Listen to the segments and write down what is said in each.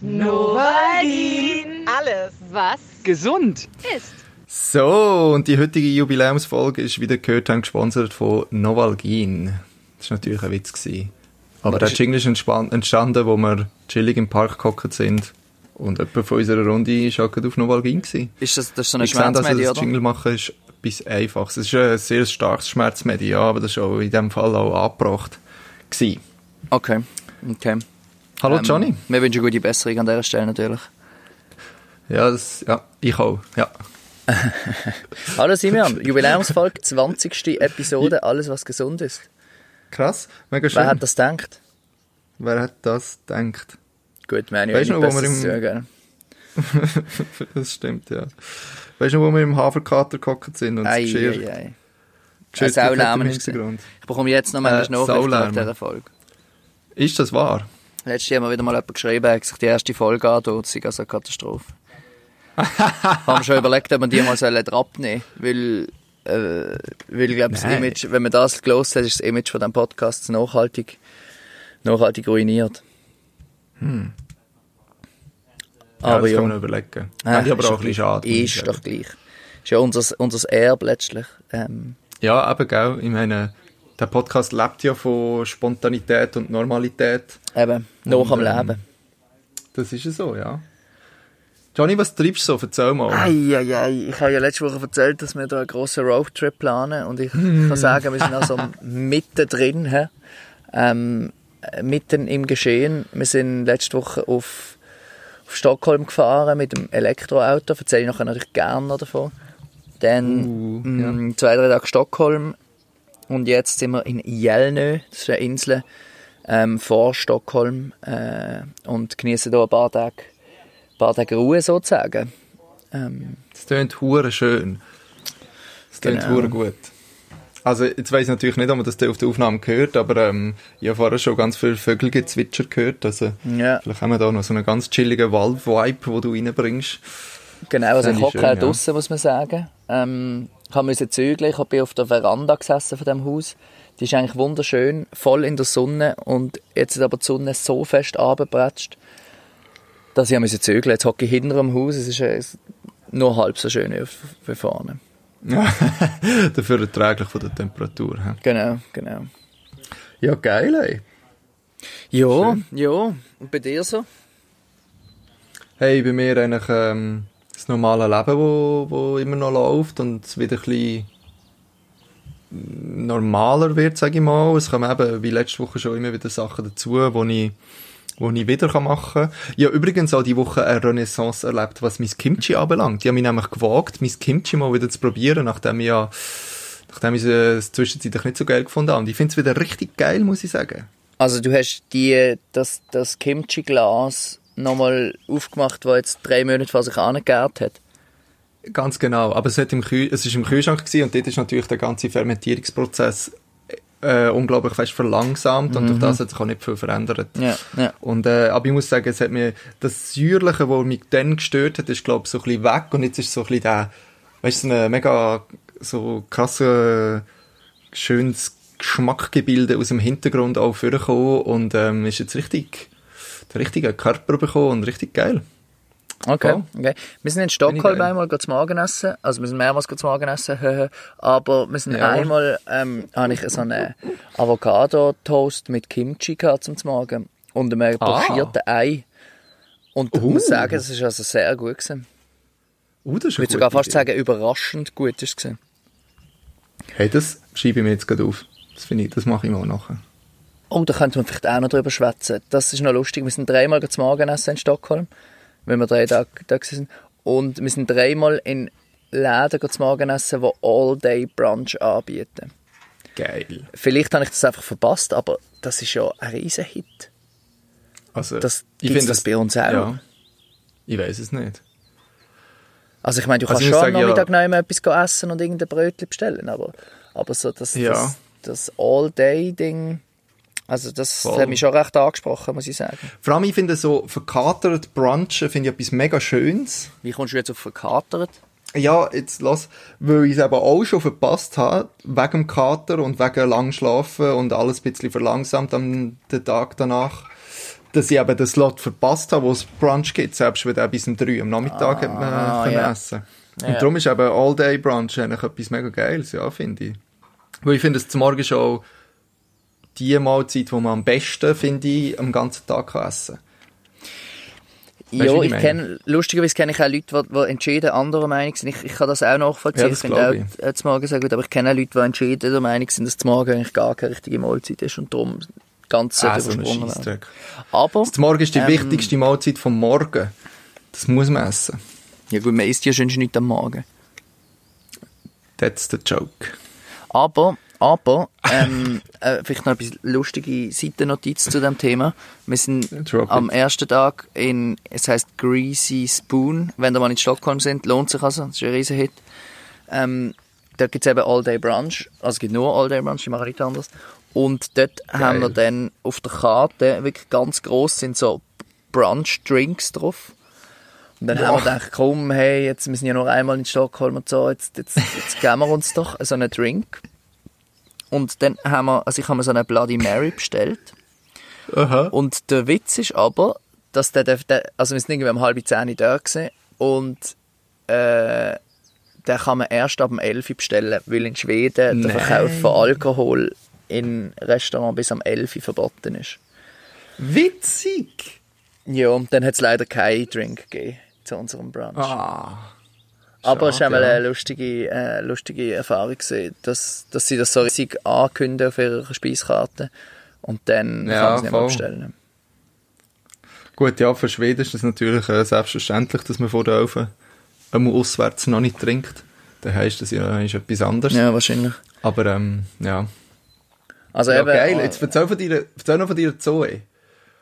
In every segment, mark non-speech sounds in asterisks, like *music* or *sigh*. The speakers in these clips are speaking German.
Novalin. Alles. Was Gesund. ist? So, und die heutige Jubiläumsfolge ist wieder gehört haben, gesponsert von Novalgin. Das war natürlich ein Witz. Gewesen. Aber der Jingle ist entspan- entstanden, wo wir chillig im Park gehockt sind. Und jemand von unserer Runde war auch auf Novalgin. Gewesen. Ist das, das ist so eine dass Schmerzmedie, das? Jingle machen ist etwas Einfaches. Es ist ein sehr starkes Schmerzmedie, ja, aber das ist auch in dem Fall auch angebracht. Gewesen. Okay, okay. Hallo Ähm, Johnny. Wir wünschen gute Besserung an dieser Stelle natürlich. Ja, das, ja, ich auch. Ja. *laughs* Hallo Simeon, *laughs* Jubiläumsfolge, 20. Episode, alles was gesund ist. Krass, mega schön. Wer hat das gedacht? Wer hat das gedacht? Gut, haben ja Weißt noch, wo wir im- sagen. *laughs* das stimmt, ja. Weißt du, wo wir im Haferkater gehockt sind und das Ei, Geschirr, ei, ei. Geschirr Ein. Hintergrund? Ich bekomme jetzt noch manchmal Äh, Nachrichten auf Saulärm. dieser Folge. Ist das wahr? Letztes Jahr haben wir wieder mal jemand geschrieben, hat sich die erste Folge antut, sei also eine Katastrophe. *laughs* haben schon überlegt, ob wir die mal sollen abnehmen weil, äh, weil ich glaube, das. Image, wenn man das gelost hat, ist das Image von diesem Podcast nachhaltig, nachhaltig ruiniert. Ja, Aber das ja. kann man überlegen. Ah, Fände ich aber ist auch doch ein bisschen schade. Ist doch gleich. Ist ja unser, unser Erbe letztlich. Ähm, Ja, eben, gell. Ich meine, der Podcast lebt ja von Spontanität und Normalität. eben, nach am ähm, Leben. Das ist ja so, ja. Johnny, was treibst du so? Erzähl mal. Eieiei, ich habe ja letzte Woche erzählt, dass wir da einen grossen Roadtrip planen und ich kann sagen, wir sind also *laughs* mittendrin, hä? ähm, äh, mitten im Geschehen. Wir sind letzte Woche auf, auf Stockholm gefahren mit dem Elektroauto, erzähle ich nachher natürlich gerne noch davon. Dann Uh, mh, zwei, drei Tage Stockholm und jetzt sind wir in Jelnö, das ist eine Insel ähm, vor Stockholm äh, und genießen hier ein paar Tage, ein paar Tage Ruhe sozusagen. Ähm, Das klingt hure schön. Das klingt Genau. hure gut. Also, jetzt weiss ich natürlich nicht, ob man das auf der Aufnahme gehört, aber ähm, ich habe vorher schon ganz viel Vögelgezwitscher gehört. Also, ja. vielleicht haben wir da noch so einen ganz chilligen Wald-Vibe, den du reinbringst. Genau, also ich hocke auch ja. draussen, muss man sagen. Ähm, habe müssen zügeln, ich bin auf der Veranda gesessen von dem Haus. Die ist eigentlich wunderschön, voll in der Sonne und jetzt ist aber die Sonne so fest abgebratscht, dass ich musste zügeln. Jetzt hocke ich hinter dem Haus, es ist äh, nur halb so schön wie vorne. *laughs* Dafür erträglich von der Temperatur. hä? Genau, genau. Ja, geil, ey. Ja, ja. Und bei dir so? Hey, bei mir eigentlich ähm, das normale Leben, wo, wo immer noch läuft und es wieder ein normaler wird, sage ich mal. Es kommen eben, wie letzte Woche schon, immer wieder Sachen dazu, wo ich, wo ich wieder machen kann. Ich habe übrigens auch die Woche eine Renaissance erlebt, was mein Kimchi anbelangt. Ich habe mich nämlich gewagt, mein Kimchi mal wieder zu probieren, nachdem ich ja nachdem ich es zwischenzeitlich nicht so geil gefunden habe. Und ich finde es wieder richtig geil, muss ich sagen. Also du hast die, das, das Kimchi-Glas nochmal aufgemacht, das jetzt drei Monate vor sich angegärt hat. Ganz genau, aber es, hat im Kühl es ist im Kühlschrank gewesen und dort ist natürlich der ganze Fermentierungsprozess äh, unglaublich fest verlangsamt und durch das hat sich auch nicht viel verändert. Ja, ja. Und, äh, aber ich muss sagen, es hat mir, das Säuerliche, was mich dann gestört hat, ist glaube ich so ein bisschen weg und jetzt ist so ein bisschen der, weißt du, so ein mega, so krasses, schönes Geschmackgebilde aus dem Hintergrund auch vorgekommen und ähm, ist jetzt richtig, der richtige Körper bekommen und richtig geil. Okay, Voll. okay. Wir sind in Stockholm einmal zum Morgen essen. Also wir sind mehrmals zum Morgen essen. aber wir sind Ja. einmal, ähm, habe ich so einen Avocado-Toast mit Kimchi gehabt zum Morgen. Und einem Ah. pochierten Ei. Und ich Uh. muss sagen, es ist also sehr gut gewesen. Uh, das ist Ich würde sogar fast Idee. sagen, überraschend gut ist es gewesen. Hey, das schreibe ich mir jetzt gerade auf. Das finde ich, das mache ich mal nachher. Oh, da könnte man vielleicht auch noch drüber schwätzen. Das ist noch lustig. Wir sind dreimal zum Morgenessen in Stockholm, wenn wir drei Tage da sind. Und wir sind dreimal in Läden zum Morgenessen, die All-Day-Brunch anbieten. Geil. Vielleicht habe ich das einfach verpasst, aber das ist ja ein riesen Hit. Also, Das ich finde das bei uns auch? Ja. Ich weiß es nicht. Also ich meine, du Also kannst schon am sagen, ja. Nachmittag noch etwas essen und irgendein Brötchen bestellen, aber, aber so das, Ja. das, das All-Day-Ding, also das Voll. hat mich schon recht angesprochen, muss ich sagen. Vor allem, ich finde so verkatert Brunchen finde ich etwas mega Schönes. Wie kommst du jetzt auf verkatert? Ja, jetzt lass, weil ich es eben auch schon verpasst habe, wegen dem Kater und wegen lang Schlafen und alles ein bisschen verlangsamt am den Tag danach. dass ich eben den Slot verpasst habe, wo es Brunch gibt, selbst wenn bis um 3 am Nachmittag hat man Ah, können ja. essen. Und Ja. darum ist eben All-Day-Brunch eigentlich etwas mega Geiles, ja, finde ich. Weil ich finde, es zum Morgen ist auch die Mahlzeit, die man am besten, finde ich, am ganzen Tag kann essen Ja, wie ich kenne, lustigerweise kenne ich auch Leute, die, die entschieden anderer Meinung sind. Ich, ich kann das auch nachvollziehen. Ja, das ich finde glaub auch äh, zum Morgen sehr gut, aber ich kenne auch Leute, die entschieden der Meinung sind, dass zum Morgen eigentlich gar keine richtige Mahlzeit ist und darum ganz Ah, so. Aber, Zum Morgen ist die Ähm, wichtigste Mahlzeit vom Morgen. Das muss man essen. ja gut, man isst ja schon nicht am Morgen. That's the joke. Aber, aber, ähm, *laughs* äh, vielleicht noch eine lustige Seitennotiz zu dem Thema. Wir sind am it. ersten Tag in, es heißt Greasy Spoon. Wenn ihr mal in Stockholm sind, lohnt sich also, das ist ein riesen Hit. Ähm, da gibt's eben All-Day Brunch, also es gibt nur All-Day Brunch, die machen nichts anderes. Und dort haben wir dann auf der Karte, wirklich ganz gross, sind so Brunch-Drinks drauf. Und dann haben wir gedacht, komm, hey, jetzt, wir sind ja noch einmal in Stockholm und so, jetzt, jetzt, jetzt geben wir uns doch so einen Drink. Und dann haben wir, also ich habe mir so eine Bloody Mary bestellt. Aha. Und der Witz ist aber, dass der, der, der also wir sind irgendwie um halb zehn da gewesen, und äh, den kann man erst ab dem 11 Uhr bestellen, weil in Schweden der Nein. Verkauf von Alkohol in Restaurants bis am 11 Uhr verboten ist. Witzig! Ja, und dann hat es leider keinen Drink gegeben zu unserem Brunch. Ah. Aber es war ja. eine lustige, äh, lustige Erfahrung, gewesen, dass, dass sie das so riesig ankündigen auf ihrer Speiskarte und dann Ja, kann man es nicht mehr voll. bestellen. Gut, ja, für Schweden ist es natürlich äh, selbstverständlich, dass man vor der Elfen einmal auswärts noch nicht trinkt. Dann heisst das ja ist etwas anderes. Ja, wahrscheinlich. Aber, ähm, ja. Also ja eben, geil. äh, Jetzt erzähl, von dir, erzähl noch von dir Zoe.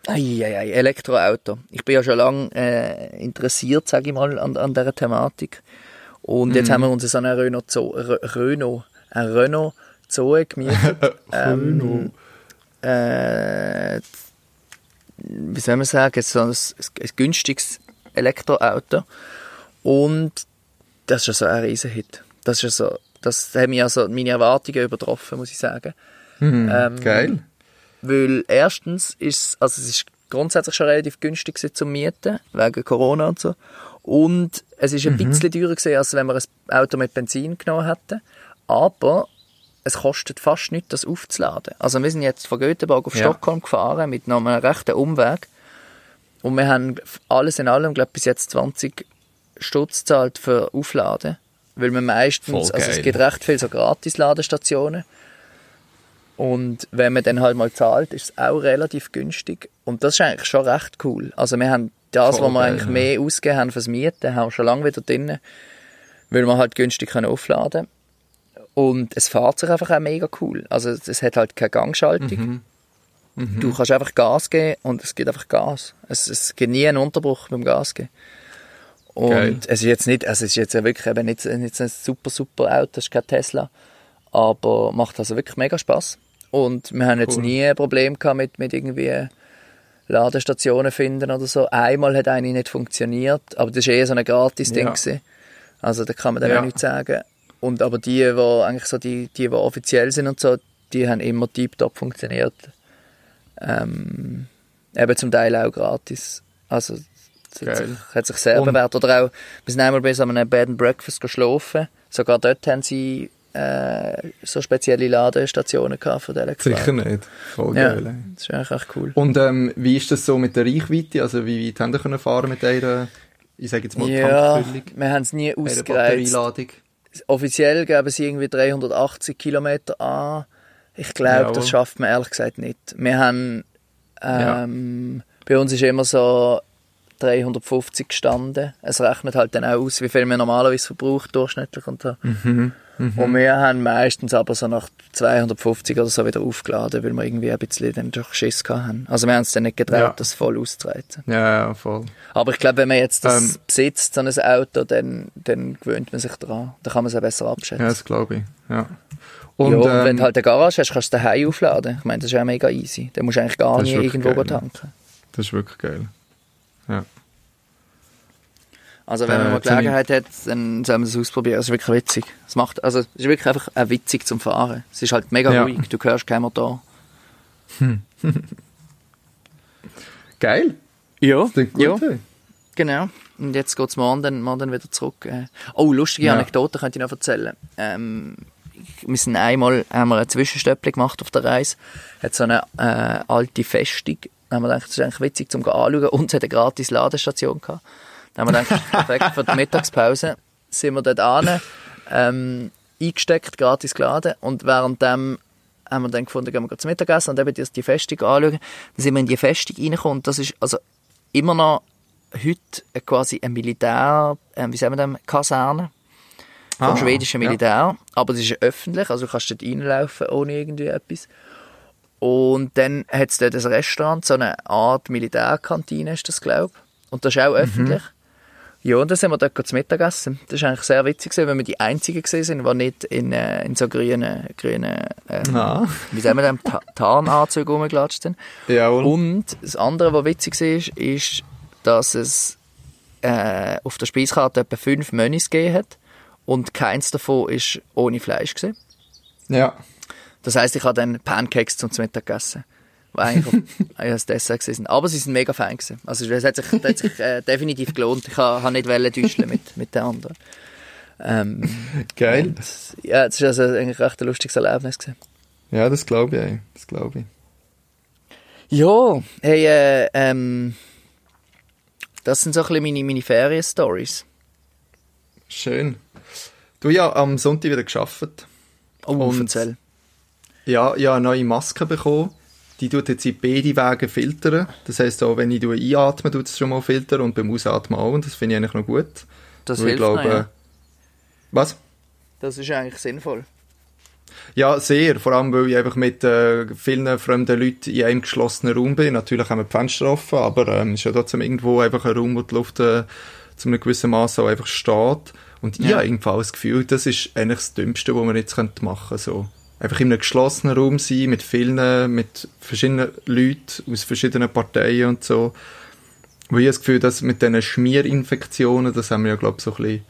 Eieiei, Elektroauto. Ich bin ja schon lange äh, interessiert, sage ich mal, an, an dieser Thematik. Und Mhm. jetzt haben wir uns so einen Renault Zoe, Re- Renault, ein Renault Zoe gemietet. *laughs* ähm, äh, wie soll man sagen, so ein, ein günstiges Elektroauto. Und das ist ja so ein Riesenhit. Das ist ja so, das hat mich also meine Erwartungen übertroffen, muss ich sagen. Mhm. Ähm, Geil. Weil erstens ist also es ist grundsätzlich schon relativ günstig zum Mieten, wegen Corona und so. Und es ist ein bisschen teurer gewesen, als wenn wir ein Auto mit Benzin genommen hätten. Aber es kostet fast nichts, das aufzuladen. Also wir sind jetzt von Göteborg auf Ja. Stockholm gefahren mit noch einem rechten Umweg. Und wir haben alles in allem, glaube bis jetzt 20 Stutz gezahlt für Aufladen. Weil wir meistens, also es gibt recht viele so Gratis-Ladestationen. Und wenn man dann halt mal zahlt, ist es auch relativ günstig. Und das ist eigentlich schon recht cool. Also wir haben das, was wir eigentlich mehr ausgegeben haben fürs Mieten, haben wir schon lange wieder drin, weil wir halt günstig können aufladen Und es fährt sich einfach auch mega cool. Also es hat halt keine Gangschaltung. Mhm. Du kannst einfach Gas geben und es gibt einfach Gas. Es, es gibt nie einen Unterbruch beim Gas geben. Und Geil. es ist jetzt nicht, also es ist jetzt ja wirklich eben nicht, nicht ein super, super Auto, es ist kein Tesla, aber macht also wirklich mega Spaß. Und wir haben jetzt Cool. nie ein Problem gehabt mit, mit irgendwie Ladestationen finden oder so. Einmal hat eine nicht funktioniert, aber das ist eher so ein Gratis-Ding Ja. Also da kann man dann Ja. auch nichts sagen. Und aber die, die eigentlich so die, die, die offiziell sind und so, die haben immer tiptop funktioniert. Ähm, eben zum Teil auch gratis. Also es hat sich, hat sich sehr Und- bewährt. Oder auch, wir sind einmal bei so einem Bed and Breakfast geschlafen. Sogar dort haben sie äh, so spezielle Ladestationen gehabt für die Elektroautos. Sicher nicht. Voll Ja, geil. das ist eigentlich echt cool. Und ähm, wie ist das so mit der Reichweite? Also wie weit haben ihr können fahren mit einer, ich sage jetzt mal, Ja, Tankfüllung? wir haben es nie ausgereizt. Batterieladung? Offiziell geben sie irgendwie 380 Kilometer an. Ich glaube, Jawohl. das schafft man ehrlich gesagt nicht. Wir haben, ähm, bei uns ist immer so 350 gestanden. Es rechnet halt dann auch aus, wie viel man normalerweise verbraucht, durchschnittlich. Und, so. Mhm. Und wir haben meistens aber so nach 250 oder so wieder aufgeladen, weil wir irgendwie ein bisschen dann doch Schiss haben. Also wir haben es dann nicht getraut, Ja. das voll auszureizen. Ja, ja, voll. Aber ich glaube, wenn man jetzt das Ähm, besitzt, so ein Auto, dann, dann gewöhnt man sich daran. Dann kann man es auch besser abschätzen. Ja, das glaube ich. Ja. Und, ja, und wenn ähm, du halt eine Garage hast, kannst du daheim aufladen. Ich meine, das ist ja mega easy. Dann musst du eigentlich gar nie wirklich irgendwo geil, tanken. das ist wirklich geil. Ja. Also wenn man Äh, mal Gelegenheit hat, dann soll man es ausprobieren. Es ist wirklich witzig. Es macht, also es ist wirklich einfach auch witzig zum Fahren. Es ist halt mega Ja. ruhig. Du hörst keinen Motor. *laughs* Geil. Ja, gut. ja, hey. genau. Und jetzt geht es morgen, dann, morgen dann wieder zurück. äh. Oh, lustige Ja. Anekdote könnte ich noch erzählen. Ähm, wir sind einmal, haben wir einen Zwischenstöppel gemacht auf der Reise. Hat so eine äh, alte Festung. Da haben wir gedacht, das ist eigentlich witzig zum anschauen. Und es hat eine gratis Ladestation gehabt. Da haben wir gedacht, perfekt für die *laughs* Mittagspause. Sind wir dort an, ähm, eingesteckt, gratis geladen. Und währenddem haben wir dann gefunden, gehen wir zum Mittagessen und eben die, Festung anschauen. Dann sind wir in die Festung reingekommen und das ist also immer noch heute quasi ein Militär, äh, wie sagen wir das, Kaserne vom Ah, schwedischen ja. Militär. Aber es ist öffentlich, also du kannst dort reinlaufen ohne irgendwie etwas. Und dann hat es dort ein Restaurant, so eine Art Militärkantine ist das, glaube ich. Und das ist Mhm. auch öffentlich. Ja, und dann sind wir dort zum Mittagessen. Das ist eigentlich sehr witzig, weil wir die Einzigen sind, die nicht in, äh, in so grünen, grünen ähm, Ah. wie sagen wir denn, Ta Tarnanzüge rumgelatscht sind. Jawohl. Und das andere, was witzig war, ist, dass es äh, auf der Speiskarte etwa fünf Menüs gegeben hat und keins davon ist ohne Fleisch gewesen. Ja. Das heisst, ich habe dann Pancakes zum Mittag gegessen. Die eigentlich als *laughs* Dessert gewesen. Aber sie sind mega fein gewesen. Also es hat sich, das hat sich äh, definitiv gelohnt. Ich habe nicht wollen täuschen mit, mit den anderen. Ähm, Geil. und, ja, es war also eigentlich recht ein lustiges Erlebnis. Gewesen. Ja, das glaube ich. ey. Das glaube ich. Ja, hey, äh, ähm, das sind so ein bisschen meine, meine Ferien-Stories. Schön. Du ja am Sonntag wieder geschafft. Oh, Und- erzähl. Ja, ich habe eine neue Maske bekommen. Die tut jetzt in beide Wege filtern. Das heisst auch, wenn ich einatme, tut es schon mal filtern und beim Ausatmen auch. Und das finde ich eigentlich noch gut. Das Weil ich hilft glaube, noch, ja. Was? Das ist eigentlich sinnvoll. Ja, sehr. Vor allem, weil ich einfach mit äh, vielen fremden Leuten in einem geschlossenen Raum bin. Natürlich haben wir die Fenster offen, aber ähm, es ist ja trotzdem irgendwo einfach ein Raum, wo die Luft äh, zu einem gewissen Maß auch einfach steht. Und ich Ja. habe irgendwie das Gefühl, das ist eigentlich das Dümmste, was man jetzt machen könnte. So. Einfach in einem geschlossenen Raum sein, mit vielen, mit verschiedenen Leuten aus verschiedenen Parteien und so. Weil ich das Gefühl, dass mit diesen Schmierinfektionen, das haben wir ja, glaube ich, so ein bisschen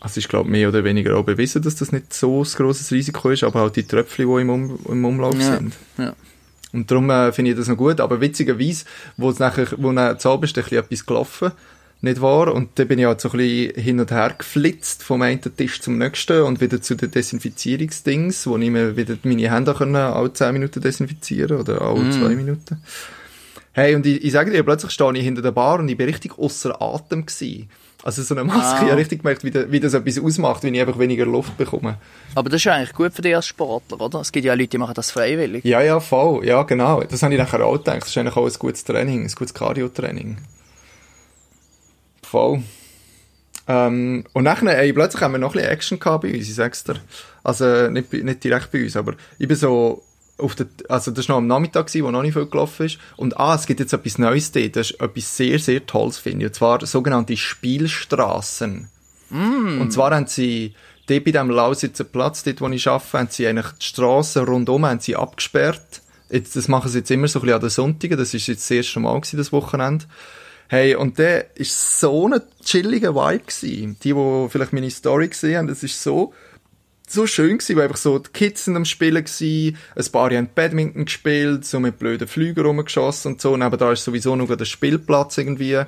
also ich glaube mehr oder weniger auch bewiesen, dass das nicht so ein grosses Risiko ist, aber halt die Tröpfchen, die im, um im Umlauf Ja, sind. ja. Und darum äh, finde ich das noch gut, aber witzigerweise, wo es nachher, wo dann zu Abend ist, ein bisschen etwas gelaufen, nicht wahr? Und dann bin ich halt so ein bisschen hin und her geflitzt vom einen Tisch zum nächsten und wieder zu den Desinfizierungsdings, wo ich mir wieder meine Hände können, alle 10 Minuten desinfizieren oder alle Mm. zwei Minuten. Hey, und ich, ich sage dir, plötzlich stehe ich hinter der Bar und ich bin richtig außer Atem gewesen. Also so eine Maske, Ah. ich habe richtig gemerkt, wie, da- wie das etwas ausmacht, wenn ich einfach weniger Luft bekomme. Aber das ist eigentlich gut für dich als Sportler, oder? Es gibt ja Leute, die machen das freiwillig. Ja, ja, voll. Ja, genau. Das habe ich nachher auch gedacht. Das ist eigentlich auch ein gutes Training, ein gutes Cardio-Training. Voll. Ähm, und nachher, ey, plötzlich haben wir noch ein bisschen Action gehabt bei uns, ich sag's dir. Also, nicht, nicht direkt bei uns, aber ich bin so auf der, also das war noch am Nachmittag, gewesen, wo noch nicht viel gelaufen ist. Und ah, es gibt jetzt etwas Neues dort. Das ist etwas sehr, sehr Tolles, finde ich. Und zwar sogenannte Spielstraßen. Und zwar haben sie dort bei diesem Lausitzer Platz, dort wo ich arbeite, haben sie eigentlich die Strassen rundum haben sie abgesperrt. Jetzt, das machen sie jetzt immer so ein bisschen an den Sonntagen. Das ist jetzt das erste Mal gewesen, das Wochenende. Hey, und der ist so ein chilliger Vibe gewesen. Die, die vielleicht meine Story gesehen haben, das ist so, so schön gewesen, weil einfach so, die Kids sind am Spielen gewesen, ein paar haben Badminton gespielt, so mit blöden Flügen rumgeschossen und so, neben da ist sowieso noch der Spielplatz irgendwie.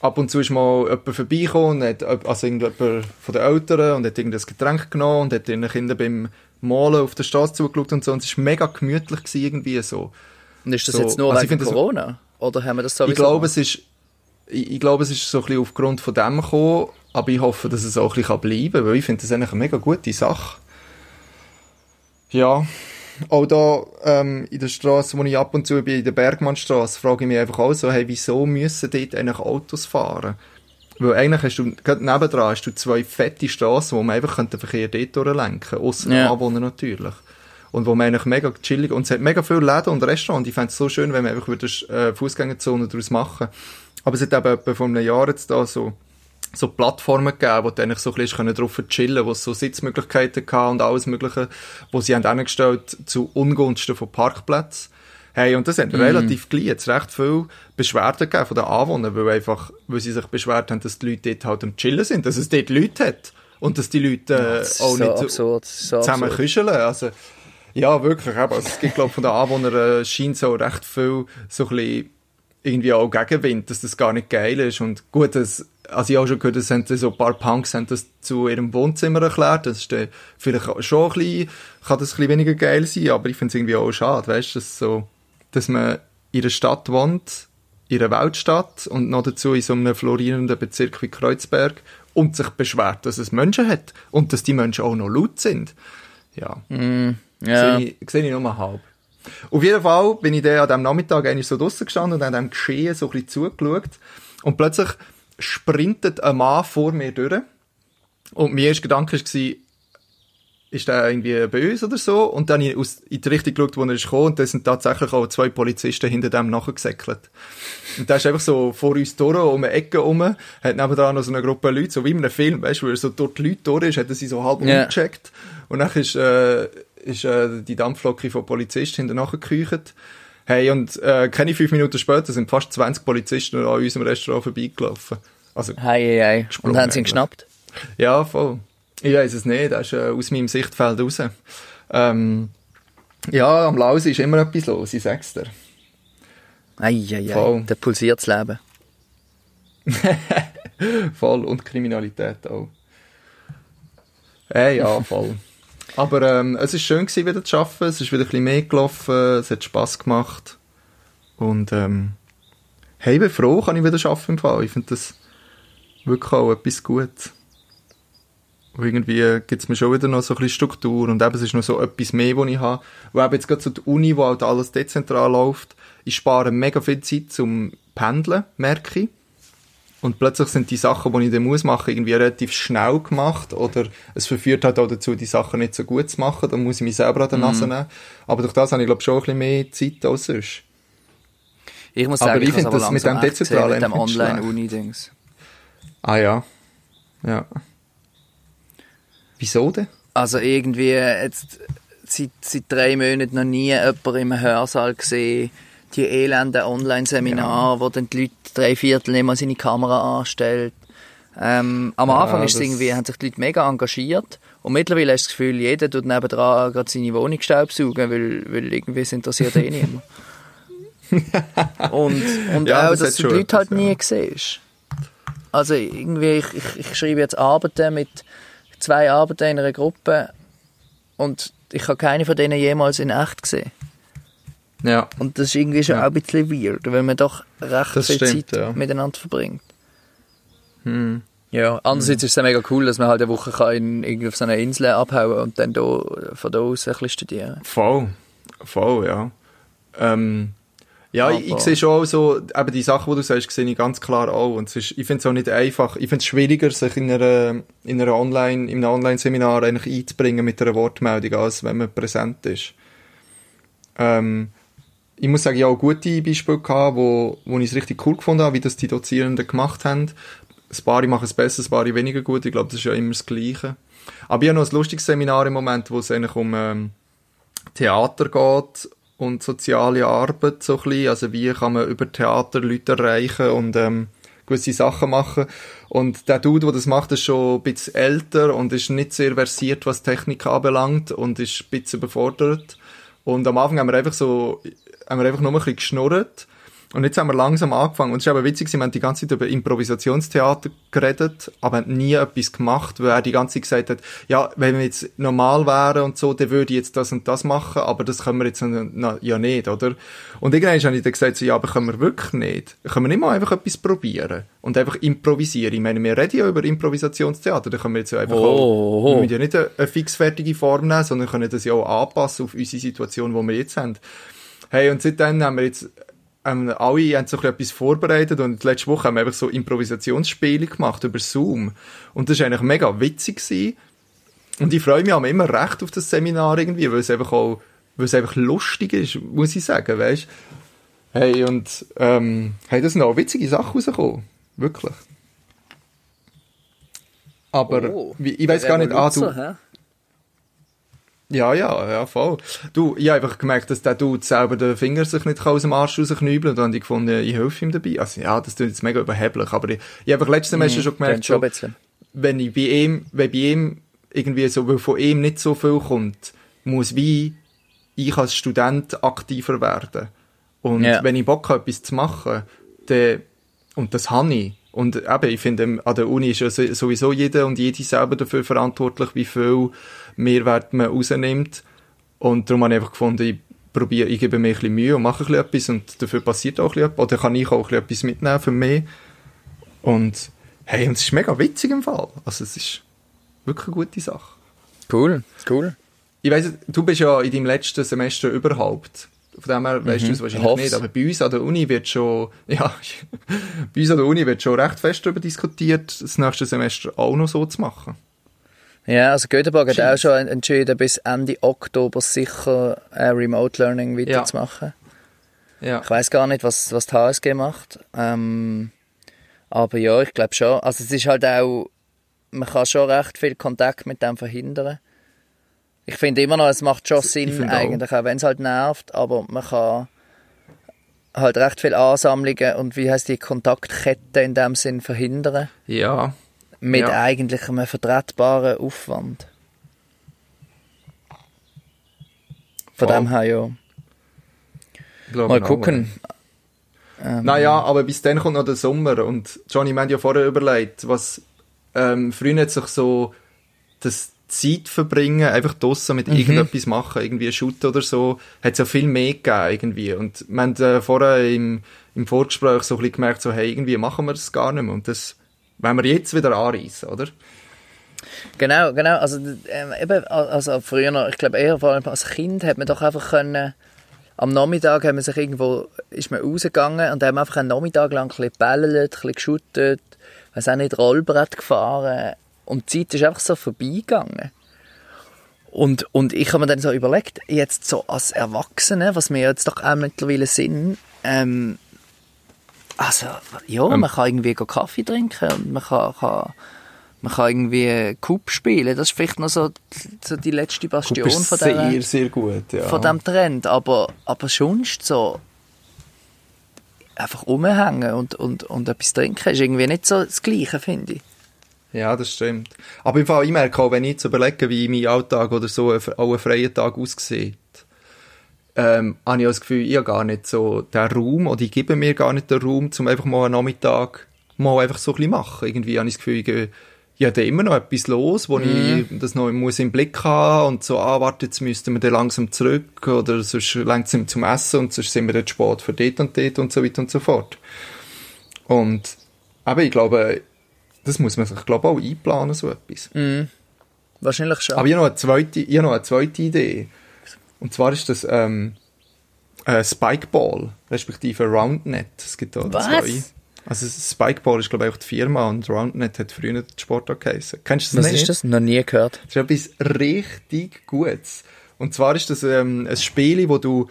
Ab und zu ist mal jemand vorbeigekommen, und hat, also irgendjemand von den Eltern, und hat irgendein Getränk genommen und hat den Kindern beim Malen auf der Straße zugeschaut und so, und es war mega gemütlich gewesen, irgendwie so. Und ist das So, jetzt nur also ich wegen Corona? Oder haben wir das sowieso? Ich glaube, es ist, ich, ich glaube, es ist so ein bisschen aufgrund von dem gekommen, aber ich hoffe, dass es auch ein bisschen bleiben kann, weil ich finde das eigentlich eine mega gute Sache. Ja, auch da ähm, in der Straße, wo ich ab und zu bin, in der Bergmannstraße, frage ich mich einfach auch so, hey, wieso müssen dort eigentlich Autos fahren? Weil eigentlich hast du, gerade nebendran hast du zwei fette Straßen, wo man einfach den Verkehr dort durchlenken könnte, ausser Ja. den Anwohnern natürlich. Und wo man eigentlich mega chillig, und es hat mega viele Läden und Restaurants, ich fände es so schön, wenn man einfach wieder äh, Fußgängerzone daraus machen. Aber es hat eben etwa vor einem Jahr jetzt da so, so Plattformen gegeben, wo du eigentlich so ein bisschen drauf chillen wo es so Sitzmöglichkeiten hatte und alles mögliche, wo sie haben angestellt zu Ungunsten von Parkplätzen. Hey, und das hat relativ gleich jetzt recht viel Beschwerden gegeben von den Anwohnern, weil einfach, weil sie sich beschwert haben, dass die Leute dort halt am Chillen sind, dass es dort Leute hat. Und dass die Leute äh, auch so nicht so absurd. So zusammen absurd. küscheln. Also, ja, wirklich. Eben. Also, es gibt, glaube von den Anwohnern äh, scheint so recht viel so ein bisschen irgendwie auch Gegenwind, dass das gar nicht geil ist. Und gut, das, also ich habe auch schon gehört, dass haben so ein paar Punks haben das zu ihrem Wohnzimmer erklärt. Das ist dann vielleicht schon ein bisschen, kann das ein bisschen weniger geil sein, aber ich finde es irgendwie auch schade, weißt du, dass so, dass man in einer Stadt wohnt, in einer Weltstadt und noch dazu in so einem florierenden Bezirk wie Kreuzberg und sich beschwert, dass es Menschen hat und dass die Menschen auch noch laut sind. Ja. Mm, ja. Sehe ich, sehe ich nur mal halb. Auf jeden Fall bin ich dann an diesem Nachmittag eigentlich so draussen gestanden und an dem Geschehen so ein bisschen zugeschaut. Und plötzlich sprintet ein Mann vor mir durch. Und mein erster Gedanke war, ist der irgendwie bei uns oder so? Und dann habe ich aus, in die Richtung geschaut, wo er ist gekommen, und da sind tatsächlich auch zwei Polizisten hinter dem nachgesäckelt. Und der ist einfach so vor uns durch, um eine Ecke rum, hat nebenan noch so eine Gruppe Leute, so wie in einem Film, weißt du, wo er so dort die Leute durch ist, hat er sie so halb Ja. umgecheckt. Und dann ist, äh, ist äh, die Dampflocke von Polizisten hinter nachgekücht. Hey, und äh, keine fünf Minuten später sind fast 20 Polizisten an unserem Restaurant vorbeigelaufen. Also, Hei, hei, hei. Und haben sie ihn geschnappt? ja, voll. Ich weiß es nicht, das ist äh, aus meinem Sichtfeld raus. Ähm, ja, am Lausi ist immer etwas los, ich sag's dir. Ei, ei. Da pulsiert das Leben. *laughs* Voll. Und Kriminalität auch. Äh, ja, voll. Aber ähm, es ist schön gewesen, wieder zu arbeiten. Es ist wieder ein bisschen mehr gelaufen. Es hat Spass gemacht. Und ähm, hey, ich bin froh, kann ich wieder arbeiten im Fall. Ich finde das wirklich auch etwas Gutes. Und irgendwie gibt es mir schon wieder noch so ein bisschen Struktur und eben es ist noch so etwas mehr, was ich habe. Und eben jetzt gerade so die Uni, wo halt alles dezentral läuft, ich spare mega viel Zeit zum Pendeln, merke ich. Und plötzlich sind die Sachen, die ich dann muss machen, irgendwie relativ schnell gemacht oder es verführt halt auch dazu, die Sachen nicht so gut zu machen. Dann muss ich mich selber an der Nase nehmen. Aber durch das habe ich, glaube ich, schon ein bisschen mehr Zeit als sonst. Ich muss Aber sagen, ich ich, finde das aber mit dem Dezentralen mit dem. Online-Uni-Dings. Ah ja. Ja. Wieso denn? Also irgendwie jetzt seit, seit drei Monaten noch nie jemand im Hörsaal gesehen. Die elenden Online-Seminare, wo dann die Leute drei Viertel nicht mal seine Kamera anstellt. Ähm, am Ja, Anfang ist irgendwie, haben sich die Leute mega engagiert. Und mittlerweile hast du das Gefühl, jeder tut nebendran gerade seine Wohnung staubsaugen, weil, weil irgendwie es interessiert eh niemand. *laughs* und, und Ja, auch, das dass du die Leute halt etwas, nie ja. siehst. Also irgendwie, ich, ich, ich schreibe jetzt Arbeiten mit zwei Arbeiten in einer Gruppe und ich habe keine von denen jemals in echt gesehen. Ja. Und das ist irgendwie schon Ja. auch ein bisschen weird, weil man doch recht Das viel stimmt, Zeit ja. miteinander verbringt. Hm. Ja, andererseits ist es ja mega cool, dass man halt eine Woche kann in, irgendwie auf so einer Insel abhauen und dann da, von da aus ein bisschen studieren. Voll. Voll, ja. Ähm, ja, ich, ich sehe schon auch so, eben die Sachen, die du sagst, sehe ich ganz klar auch. Und es ist, ich finde es auch nicht einfach. Ich finde es schwieriger, sich in einer, in einer Online, in einem Online-Seminar eigentlich einzubringen mit einer Wortmeldung, als wenn man präsent ist. Ähm, ich muss sagen, ich habe auch gute Beispiele gehabt, wo, wo ich es richtig cool gefunden habe, wie das die Dozierenden gemacht haben. Ein paar machen es besser, ein paar weniger gut. Ich glaube, das ist ja immer das Gleiche. Aber ich habe noch ein lustiges Seminar im Moment, wo es eigentlich um ähm, Theater geht und soziale Arbeit so ein bisschen. Also wie kann man über Theater Leute erreichen und ähm, gewisse Sachen machen. Und der Dude, der das macht, ist schon ein bisschen älter und ist nicht sehr versiert, was Technik anbelangt und ist ein bisschen überfordert. Und am Anfang haben wir einfach so, haben wir einfach nur ein bisschen geschnurrt. Und jetzt haben wir langsam angefangen. Und es ist aber witzig, wir haben die ganze Zeit über Improvisationstheater geredet, aber haben nie etwas gemacht, weil er die ganze Zeit gesagt hat, ja, wenn wir jetzt normal wären und so, dann würde ich jetzt das und das machen, aber das können wir jetzt na, na, ja nicht, oder? Und irgendwann habe ich dann gesagt, so, ja, aber können wir wirklich nicht? Können wir nicht mal einfach etwas probieren? Und einfach improvisieren? Ich meine, wir reden ja über Improvisationstheater, da können wir jetzt ja einfach Oh, auch, wir müssen ja nicht eine, eine fixfertige Form nehmen, sondern können das ja auch anpassen auf unsere Situation, die wir jetzt haben. Hey, und seitdem haben wir jetzt, ähm, alle haben so ein bisschen etwas vorbereitet und letzte Woche haben wir einfach so Improvisationsspiele gemacht über Zoom. Und das war eigentlich mega witzig gewesen. Und ich freue mich auch immer recht auf das Seminar irgendwie, weil es einfach auch, weil es einfach lustig ist, muss ich sagen, weißt Hey, und, ähm, hey, das sind auch witzige Sachen rausgekommen. Wirklich. Aber, Oh, wie, ich weiß gar nicht, ah, du, hä? Ja, ja, ja, voll. Du, ich habe einfach gemerkt, dass der Dude selber den Finger sich nicht aus dem Arsch rausknübeln und dann habe ich gefunden, ich helfe ihm dabei. Also ja, das klingt jetzt mega überheblich, aber ich, ich habe einfach letztes Semester schon gemerkt, schon so, wenn ich bei ihm, wenn bei ihm irgendwie so, weil von ihm nicht so viel kommt, muss wie ich als Student aktiver werden. Und Ja. wenn ich Bock habe, etwas zu machen, dann, und das habe ich, und eben, ich finde, an der Uni ist ja so- sowieso jeder und jede selber dafür verantwortlich, wie viel Mehrwert man rausnimmt. Und darum habe ich einfach gefunden, ich probiere, ich gebe mir ein bisschen Mühe und mache ein bisschen etwas und dafür passiert auch ein bisschen etwas. Oder kann ich auch ein bisschen etwas mitnehmen für mich. Und, hey, und es ist mega witzig im Fall. Also, es ist wirklich eine gute Sache. Cool, cool. Ich weiss, du bist ja in deinem letzten Semester überhaupt. Von dem her weißt du es wahrscheinlich hoff's. nicht. Aber bei uns an der Uni wird schon, *laughs* ja, bei uns an der Uni wird schon recht fest darüber diskutiert, das nächste Semester auch noch so zu machen. Ja, also Göteborg hat Scheint. auch schon entschieden, bis Ende Oktober sicher äh, Remote Learning weiterzumachen. Ja. Ich weiß gar nicht, was, was die HSG macht. Ähm, aber ja, ich glaube schon. Also es ist halt auch, man kann schon recht viel Kontakt mit dem verhindern. Ich finde immer noch, es macht schon Sinn auch. eigentlich, auch wenn es halt nervt, aber man kann halt recht viel Ansammlungen und wie heißt die Kontaktkette in dem Sinn verhindern. Ja. Mit Ja. eigentlich einem vertretbaren Aufwand. Von Voll. dem her ja. Glaub Mal gucken. Naja, aber bis dann kommt noch der Sommer und Johnny, wir haben ja vorher überlegt, was ähm, früher hat sich so das Zeit verbringen, einfach draussen mit irgendetwas machen, irgendwie shooten oder so, hat es ja viel mehr gegeben irgendwie und wir haben äh, vorher im, im Vorgespräch so ein bisschen gemerkt, so hey, irgendwie machen wir das gar nicht mehr und das wollen wir jetzt wieder anreißen, oder? Genau, genau. Also, ähm, eben, also früher, ich glaube eher vor allem als Kind hat man doch einfach können, am Nachmittag haben wir sich irgendwo, ist man rausgegangen und haben einfach einen Nachmittag lang ein bisschen gebellelt, ein bisschen geschuttet, weiß auch nicht, Rollbrett gefahren und die Zeit ist einfach so vorbeigegangen. Und, und ich habe mir dann so überlegt, jetzt so als Erwachsene, was wir jetzt doch auch mittlerweile sind, ähm, also, ja, Ähm. man kann irgendwie Kaffee trinken und man kann, kann man kann irgendwie Cup spielen. Das ist vielleicht noch so, so die letzte Bastion von dem, sehr gut, ja. von dem Trend. Aber, aber sonst so einfach rumhängen und, und, und etwas trinken ist irgendwie nicht so das Gleiche, finde ich. Ja, das stimmt. Aber im Fall, ich merke auch, wenn ich jetzt überlege, wie mein Alltag oder so, auch ein freier Tag aussieht, ähm, habe ich auch das Gefühl, ich habe gar nicht so den Raum, oder ich gebe mir gar nicht den Raum, um einfach mal einen Nachmittag mal einfach so ein bisschen machen. Irgendwie habe ich das Gefühl, ich, habe da immer noch etwas los, wo ich das noch muss im Blick haben und so, ah, warte, jetzt müssten wir dann langsam zurück oder sonst langsam zum Essen und sonst sind wir dann spät für dort und dort und so weiter und so fort. Und aber ich glaube, das muss man sich, glaube ich, auch einplanen, so etwas. Wahrscheinlich schon. Aber ich habe noch eine zweite, ich habe noch eine zweite Idee. Und zwar ist das ähm, äh, Spikeball, respektive Roundnet. Es gibt da Was? zwei. Also Spikeball ist, glaube ich, auch die Firma und Roundnet hat früher die Sportart geheißen. Kennst du das was nicht? ist das? Noch nie gehört. Das ist etwas richtig Gutes. Und zwar ist das ähm, ein Spiel, wo du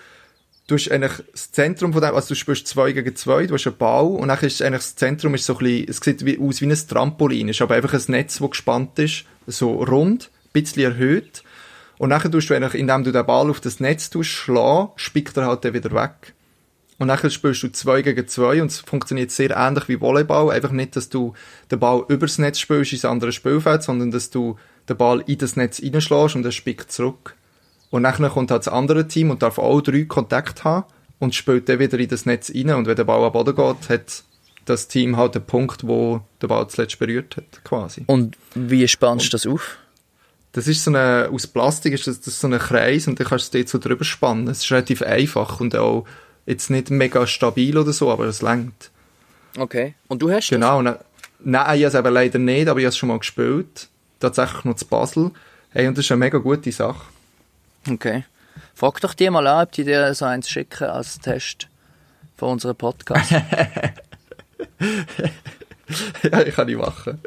du hast eigentlich das Zentrum von dem, also du spielst zwei gegen zwei, du hast einen Ball und dann ist eigentlich das Zentrum ist so ein bisschen, es sieht wie, aus wie ein Trampolin, es ist aber einfach ein Netz, das gespannt ist, so rund, ein bisschen erhöht. Und nachher tust du eigentlich, indem du den Ball auf das Netz tust, schlagen, spickt er halt dann wieder weg. Und nachher spielst du zwei gegen zwei und es funktioniert sehr ähnlich wie Volleyball. Einfach nicht, dass du den Ball übers Netz spielst ins andere Spielfeld, sondern dass du den Ball in das Netz reinschlägst und er spickt zurück. Und nachher kommt halt das andere Team und darf auch drei Kontakt haben und spielt dann wieder in das Netz rein. Und wenn der Ball am Boden geht, hat das Team halt den Punkt, wo der Ball zuletzt berührt hat, quasi. Und wie spannst du das auf? Das ist so eine, aus Plastik ist das, das ist so ein Kreis und dann kannst du es dort so drüber spannen. Es ist relativ einfach und auch jetzt nicht mega stabil oder so, aber es langt. Okay. Und du hast Genau. und dann- Nein, ich habe es eben leider nicht, aber ich habe es schon mal gespielt. Tatsächlich noch zu Basel. Hey, und das ist eine mega gute Sache. Okay. Frag doch die mal an, ob die dir so eins schicken als Test von unserem Podcast. *laughs* ja, ich kann nicht machen.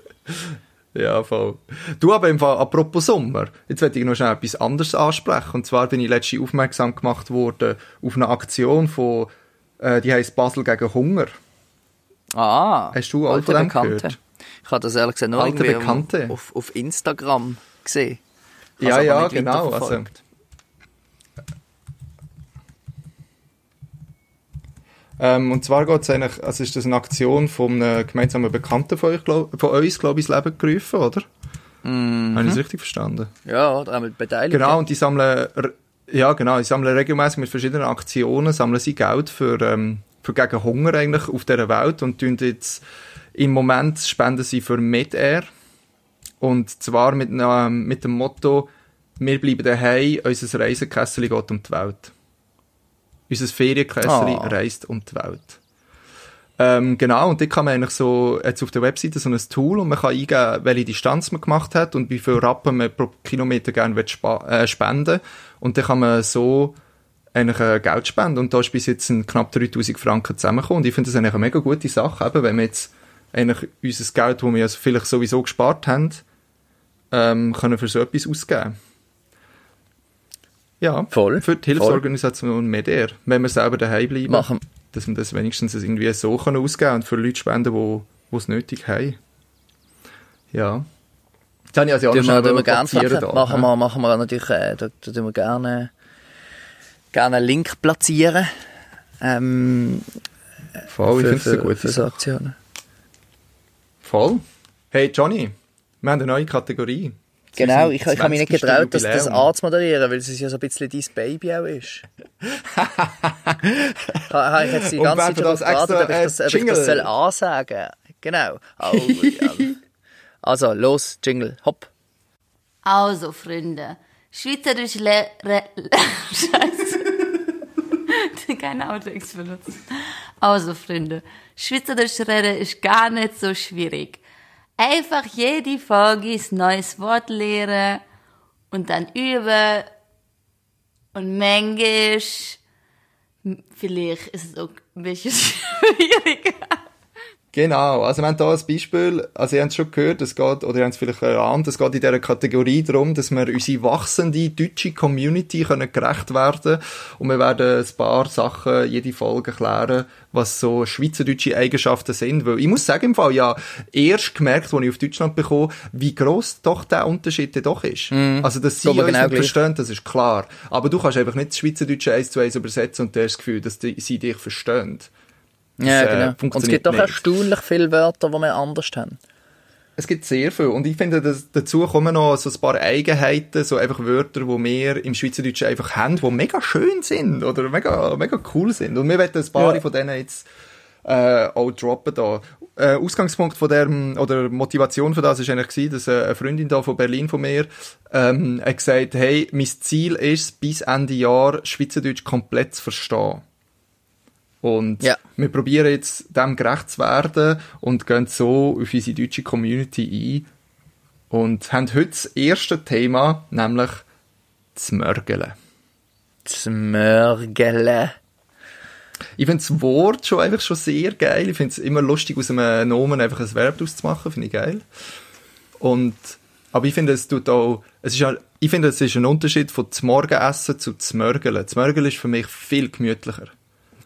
Ja, voll. Du aber im Fall, apropos Sommer, jetzt werde ich noch schnell etwas anderes ansprechen. Und zwar bin ich letztens aufmerksam gemacht worden auf eine Aktion von, äh, die heisst Basel gegen Hunger. ah. Hast du alte von dem Bekannte. gehört? Ich habe das ehrlich gesagt nur Alte Bekannte. Auf, auf Instagram gesehen. Ich Ja, ja, genau. Also, ähm, und zwar geht's eigentlich, also ist das eine Aktion von einem gemeinsamen Bekannten von, euch, glaub, von uns, glaube ich, ins Leben gerufen, oder? Mhm. Habe ich das richtig verstanden? Ja, einmal beteiligt. Genau, und die sammeln, ja, genau. Ich sammle regelmäßig mit verschiedenen Aktionen, sammle sie Geld für, ähm, für gegen Hunger eigentlich auf dieser Welt und tun jetzt im Moment spenden sie für MedAir. Und zwar mit, ähm, mit dem Motto, wir bleiben daheim, unser Reisekessel geht um die Welt. Unser Ferienkessel Ah. reist um die Welt. Ähm, genau, und dort kann man eigentlich so, jetzt auf der Webseite so ein Tool und man kann eingeben, welche Distanz man gemacht hat und wie viel Rappen man pro Kilometer gerne spa- äh, spenden Und dann kann man so eigentlich äh, Geld spenden und da ist bis jetzt knapp 3000 Franken zusammengekommen und ich finde das eigentlich eine mega gute Sache, eben, wenn wir jetzt eigentlich unser Geld, das wir ja vielleicht sowieso gespart haben, ähm, können für so etwas ausgeben. Ja, Voll, für die Hilfsorganisation MEDER, wenn wir selber daheim bleiben Machen. dass wir das wenigstens irgendwie so können ausgeben und für Leute spenden, die die es nötig haben. Ja. Das habe ich also auch Tun wir, tun wir gerne da, machen, wir, machen wir natürlich, äh, da, da tun wir gerne, gerne einen Link platzieren. Ähm, Voll, ich finde es eine für, so. Aktionen. Voll. Hey Johnny, wir haben eine neue Kategorie. Genau, ich, ich habe mich nicht 20. getraut, das, das anzumoderieren, weil es ja so ein bisschen dein Baby auch ist. *laughs* ha, habe ich jetzt die ganze Zeit darauf gewartet, ob ich das, äh, ob ich das soll ansagen Genau. Oh. Also, los, Jingle, hopp. Also, Freunde, Schweizerisch le re *laughs* Scheiße. Keine Outtakes benutzen. Also, Freunde, Schweizerisch reden ist gar nicht so schwierig. Einfach jede Folge ein neues Wort lernen und dann üben. Und manchmal, vielleicht ist es auch ein bisschen *laughs* schwieriger. Genau, also wir haben hier ein Beispiel, also ihr habt es schon gehört, es geht, oder ihr habt es vielleicht erahnt, es geht in dieser Kategorie darum, dass wir unsere wachsende deutsche Community können gerecht werden und wir werden ein paar Sachen jede Folge erklären, was so schweizerdeutsche Eigenschaften sind, weil ich muss sagen, im Fall ja erst gemerkt, als ich auf Deutschland bekomme, wie gross doch der Unterschied doch ist. Also, dass sie uns genau verstehen, das ist klar. Aber du kannst einfach nicht das Schweizerdeutsche eins zu eins übersetzen und du hast das Gefühl, dass die, sie dich verstehen. Ja, äh, genau. Und es gibt doch erstaunlich viele Wörter, die wir anders haben. Es gibt sehr viel. Und ich finde, dass dazu kommen noch so ein paar Eigenheiten, so einfach Wörter, die wir im Schweizerdeutschen einfach haben, die mega schön sind oder mega, mega cool sind. Und wir werden ein paar Ja. von denen jetzt äh, auch droppen da. Äh, Ausgangspunkt von der, oder Motivation für das ist eigentlich gewesen, dass äh, eine Freundin da von Berlin von mir ähm, hat gesagt, hey, mein Ziel ist, bis Ende Jahr Schweizerdeutsch komplett zu verstehen. Und Ja. wir probieren jetzt dem gerecht zu werden und gehen so auf unsere deutsche Community ein und haben heute das erste Thema, nämlich das Mörgeln. Das. Ich finde das Wort schon einfach schon sehr geil. Ich finde es immer lustig, aus einem Nomen einfach ein Verb daraus zu machen. Finde ich geil. Und, aber ich finde, es tut auch, es ist ja, ich finde, es ist ein Unterschied von zum Morgenessen zu zum Mörgeln. Das Mörgeln ist für mich viel gemütlicher.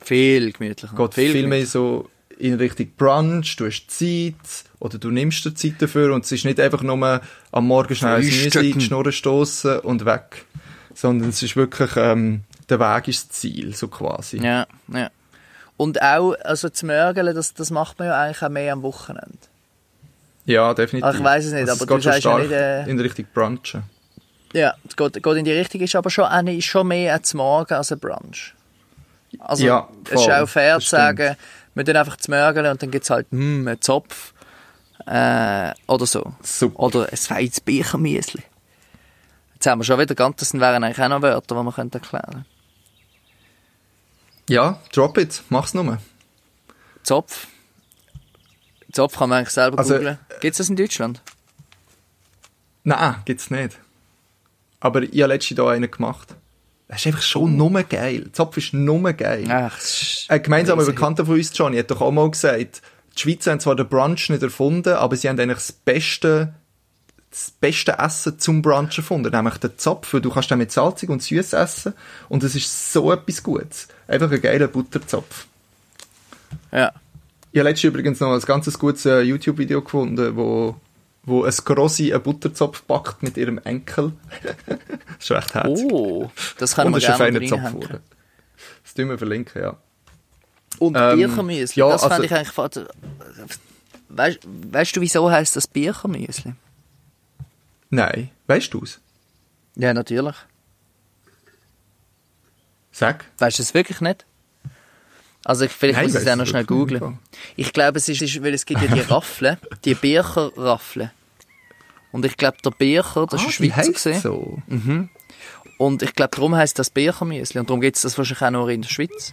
Viel gemütlicher. geht viel, mehr so in Richtung Brunch, du hast Zeit oder du nimmst dir Zeit dafür und es ist nicht einfach nur am Morgen schnell ein Müsli, die Schnurren stossen und weg, sondern es ist wirklich, ähm, der Weg ist das Ziel, so quasi. Ja, ja. Und auch, also das Mörgeln, das, das macht man ja eigentlich auch mehr am Wochenende. Ja, definitiv. Ach, ich weiss es nicht, Also aber es du geht schon sagst ja stark nicht, äh, in Richtung Brunchen. Ja, es geht, geht in die Richtung, ist aber schon, eine, ist schon mehr ein Morgen als ein Brunch. Also, Ja, es ist auch fair zu sagen, wir tun einfach zu Mörgeln und dann gibt es halt, hm, einen Zopf, äh, oder so. Super. Oder ein feites Birchenmiesli. Jetzt haben wir schon wieder ganz, das wären eigentlich auch noch Wörter, die man könnte erklären Ja, drop it, mach's nur. Zopf. Zopf kann man eigentlich selber Also, googlen. Gibt es das in Deutschland? Nein, gibt's nicht. Aber ich habe letztens da einen gemacht. Das ist einfach schon nur geil. Zopf ist nur geil. Ach, Ein gemeinsamer. Bekannter von uns, Johnny, hat doch auch mal gesagt, die Schweizer haben zwar den Brunch nicht erfunden, aber sie haben eigentlich das beste, das beste Essen zum Brunch erfunden, nämlich den Zopf, du kannst den mit salzig und süß essen und es ist so etwas Gutes. Einfach ein geiler Butterzopf. Ja. Ich habe letztens übrigens noch ein ganz gutes äh, YouTube-Video gefunden, wo, wo ein Grossi einen Butterzopf backt mit ihrem Enkel. *laughs* das ist recht herzig. Oh, das kann man es gerne feiner Zopf geworden. Das tun wir verlinken, ja. Und Ähm, Birchenmüsli, ja, das fand also- ich eigentlich. Weißt, weißt du, wieso heißt das Birchenmüsli? Nein, weißt du's? Ja, natürlich. Sag. Weißt du es wirklich nicht? Also ich, vielleicht Nein, muss ich es auch noch es schnell googlen. Ich glaube, es ist, ist, weil es gibt ja die *laughs* Raffeln, die Bircher-Raffeln. Und ich glaube, der Bircher, das Ah, ist ein Schweizer so. Und ich glaube, darum heisst das Birchermüsli. Und darum gibt es das wahrscheinlich auch nur in der Schweiz.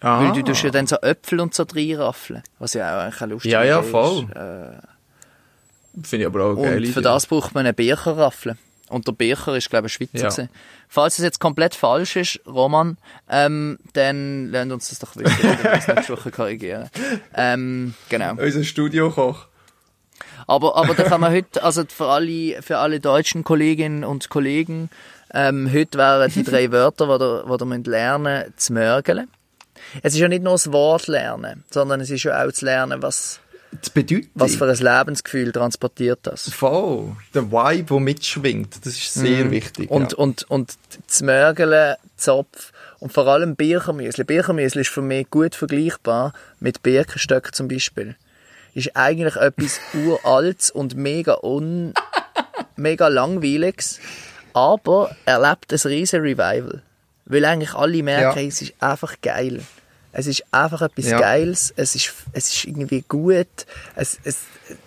Ah. Weil du tust ja dann so Äpfel und so drei Raffeln. Was ja auch eigentlich eine lustige Ja, ja, Idee voll. ist. Äh, Finde ich aber auch geile Und für das braucht man eine Bircherraffel. Und der Bircher ist, glaube ich, ein Schweizer. Ja. gewesen. Falls es jetzt komplett falsch ist, Roman, ähm, dann lernt uns das doch wissen. Wir müssen nächste Woche korrigieren. Ähm, genau. Unser Studiokoch. Aber, aber da kann man heute, also für alle, für alle deutschen Kolleginnen und Kollegen, ähm, heute wären die drei Wörter, die ihr, die ihr müsst lernen zu mörgeln. Es ist ja nicht nur das Wort lernen, sondern es ist ja auch zu lernen, was, was für ein Lebensgefühl transportiert das. Voll. Der Vibe, der mitschwingt. Das ist sehr wichtig. Und, ja. und, und das Mörgeln, Zopf und vor allem Birchermüsli. Birchermüsli ist für mich gut vergleichbar mit Birkenstöcken zum Beispiel. Ist eigentlich etwas *laughs* uraltes und mega un, mega langweiliges, aber erlebt ein riesen Revival. Weil eigentlich alle merken, Ja. es ist einfach geil. Es ist einfach etwas Ja. Geiles, es ist, es ist irgendwie gut, es, es,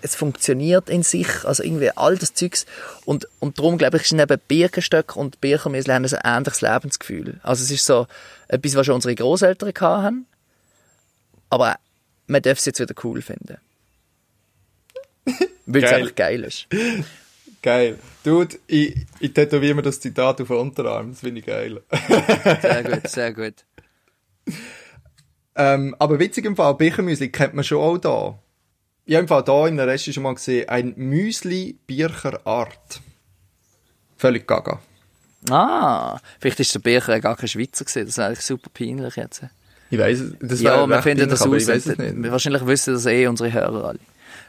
es funktioniert in sich, also irgendwie all das Zeugs. Und, und darum, glaube ich, ist neben Birkenstöck und Birchermüsli haben ein ähnliches Lebensgefühl. Also es ist so etwas, was schon unsere Großeltern hatten, aber man darf es jetzt wieder cool finden. *laughs* Weil es einfach geil ist. Geil. Dude, ich, ich tätowiere mir das Zitat auf den Unterarm. Das finde ich geil. Sehr gut, *laughs* sehr gut. ähm, aber witzig im Fall, Birchermüsli kennt man schon auch da. Ich habe im Fall da in der Rest schon mal gesehen, ein Müsli Bircher Art. Völlig gaga. Ah, vielleicht ist der Bircher gar kein Schweizer gewesen. Das ist eigentlich super peinlich jetzt. Ich weiß es. Ja, wir finden das aus. Wahrscheinlich wissen das eh unsere Hörer alle.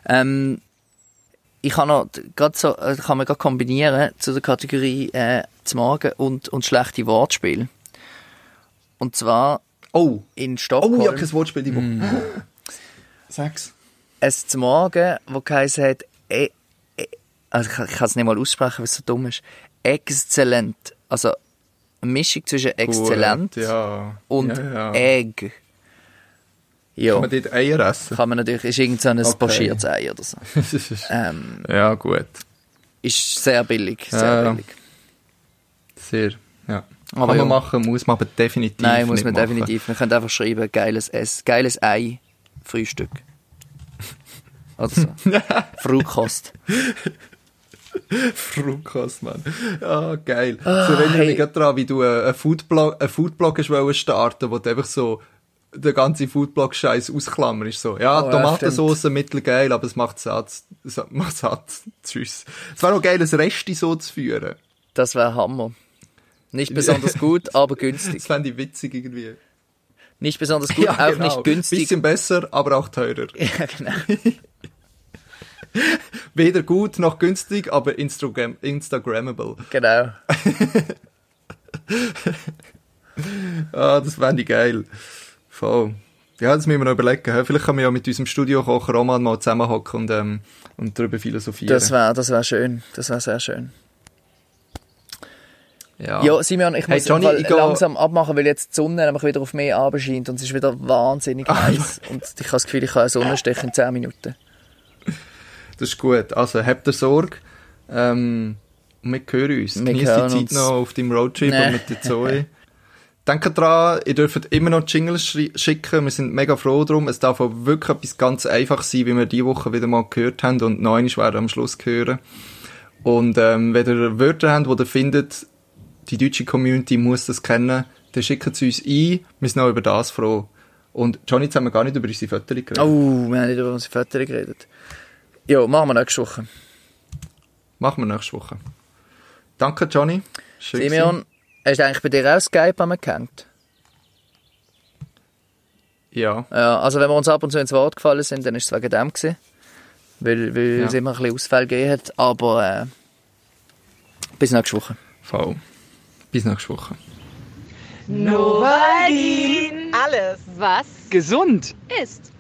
Ähm, ich kann noch gerade so, äh, kann man gerade kombinieren zu der Kategorie äh, zum Morgen und, und schlechte Wortspiele. Und zwar Oh. in Oh, Stockholm ja, kein Wortspiel die. Mm. *laughs* Sag's. ein zum Morgen, wo geheißen hat, e, e, also ich, ich kann es nicht mal aussprechen, weil es so dumm ist, exzellent. Also eine Mischung zwischen exzellent Gut, ja. und ja, ja. egg. Ja, Kann man dort Eier essen? kann man natürlich, ist irgend so ein Okay. pochiertes Ei oder so. *laughs* Ähm, ja, gut. ist sehr billig, sehr Ja, billig. Sehr, ja. Aber Kann ja. man machen, muss man aber definitiv Nein, muss man machen. definitiv. Man könnte einfach schreiben, geiles Ess, geiles Ei, Frühstück. *laughs* Oder so. *laughs* Fruchtkost. Fruchtkost, Mann. Ja, geil. so erinnere hey. mich gerade daran, wie du äh, einen Foodblog, einen Foodblog hast starten, wo du einfach so den ganzen Foodblog-Scheiß ausklammerst. So, ja, Oh, ja, Tomatensauce mittelgeil, aber es macht satt. Es *laughs* macht satt. Tschüss. Es wäre noch geil, ein Resti so zu führen. Das wäre Hammer. Nicht besonders gut, aber günstig. *laughs* Das fände ich witzig irgendwie. Nicht besonders *laughs* gut, auch genau. nicht günstig. Bisschen besser, aber auch teurer. Ja, genau. Weder gut noch günstig, aber Instagram Instagrammable. genau. Ah, das fände ich geil. Voll. Ja, das müssen wir noch überlegen. Vielleicht können wir ja mit unserem Studiokocher Roman mal zusammenhocken und, ähm, und darüber philosophieren. Das wäre das wär schön. Das wäre sehr schön. ja. Ja, Simon, ich Hey, muss Johnny, im Fall ich langsam abmachen, weil jetzt die Sonne nämlich wieder auf mich abscheint und es ist wieder wahnsinnig Ah, heiß. Und ich habe das Gefühl, ich kann einen Sonnenstich in 10 Minuten. Das ist gut. Also, habt ihr Sorge. Ähm, wir hören uns. Wir Genießt die Zeit uns. noch auf deinem Roadtrip Nee. und mit der Zoe. *laughs* Denkt dran, ihr dürft immer noch Jingles schicken. Wir sind mega froh drum. Es darf auch wirklich etwas ganz einfach sein, wie wir diese Woche wieder mal gehört haben und einmal werden am Schluss hören. Und ähm, wenn ihr Wörter habt, die ihr findet, die deutsche Community muss das kennen, dann schickt es uns ein. Wir sind auch über das froh. Und Johnny, jetzt haben wir gar nicht über unsere Fotos geredet. Oh, wir haben nicht über unsere Fotos geredet. Ja, machen wir nächste Woche. Machen wir nächste Woche. Danke, Johnny. Schön Simeon, hast du eigentlich bei dir auch Skype angehängt? Ja. Ja, also wenn wir uns ab und zu ins Wort gefallen sind, dann ist es wegen dem gewesen. Weil, weil Ja. es immer ein bisschen Ausfall gegeben hat. Aber äh, bis nächste Woche. Voll. Bis nächste Woche. Novalin. Alles, Was gesund ist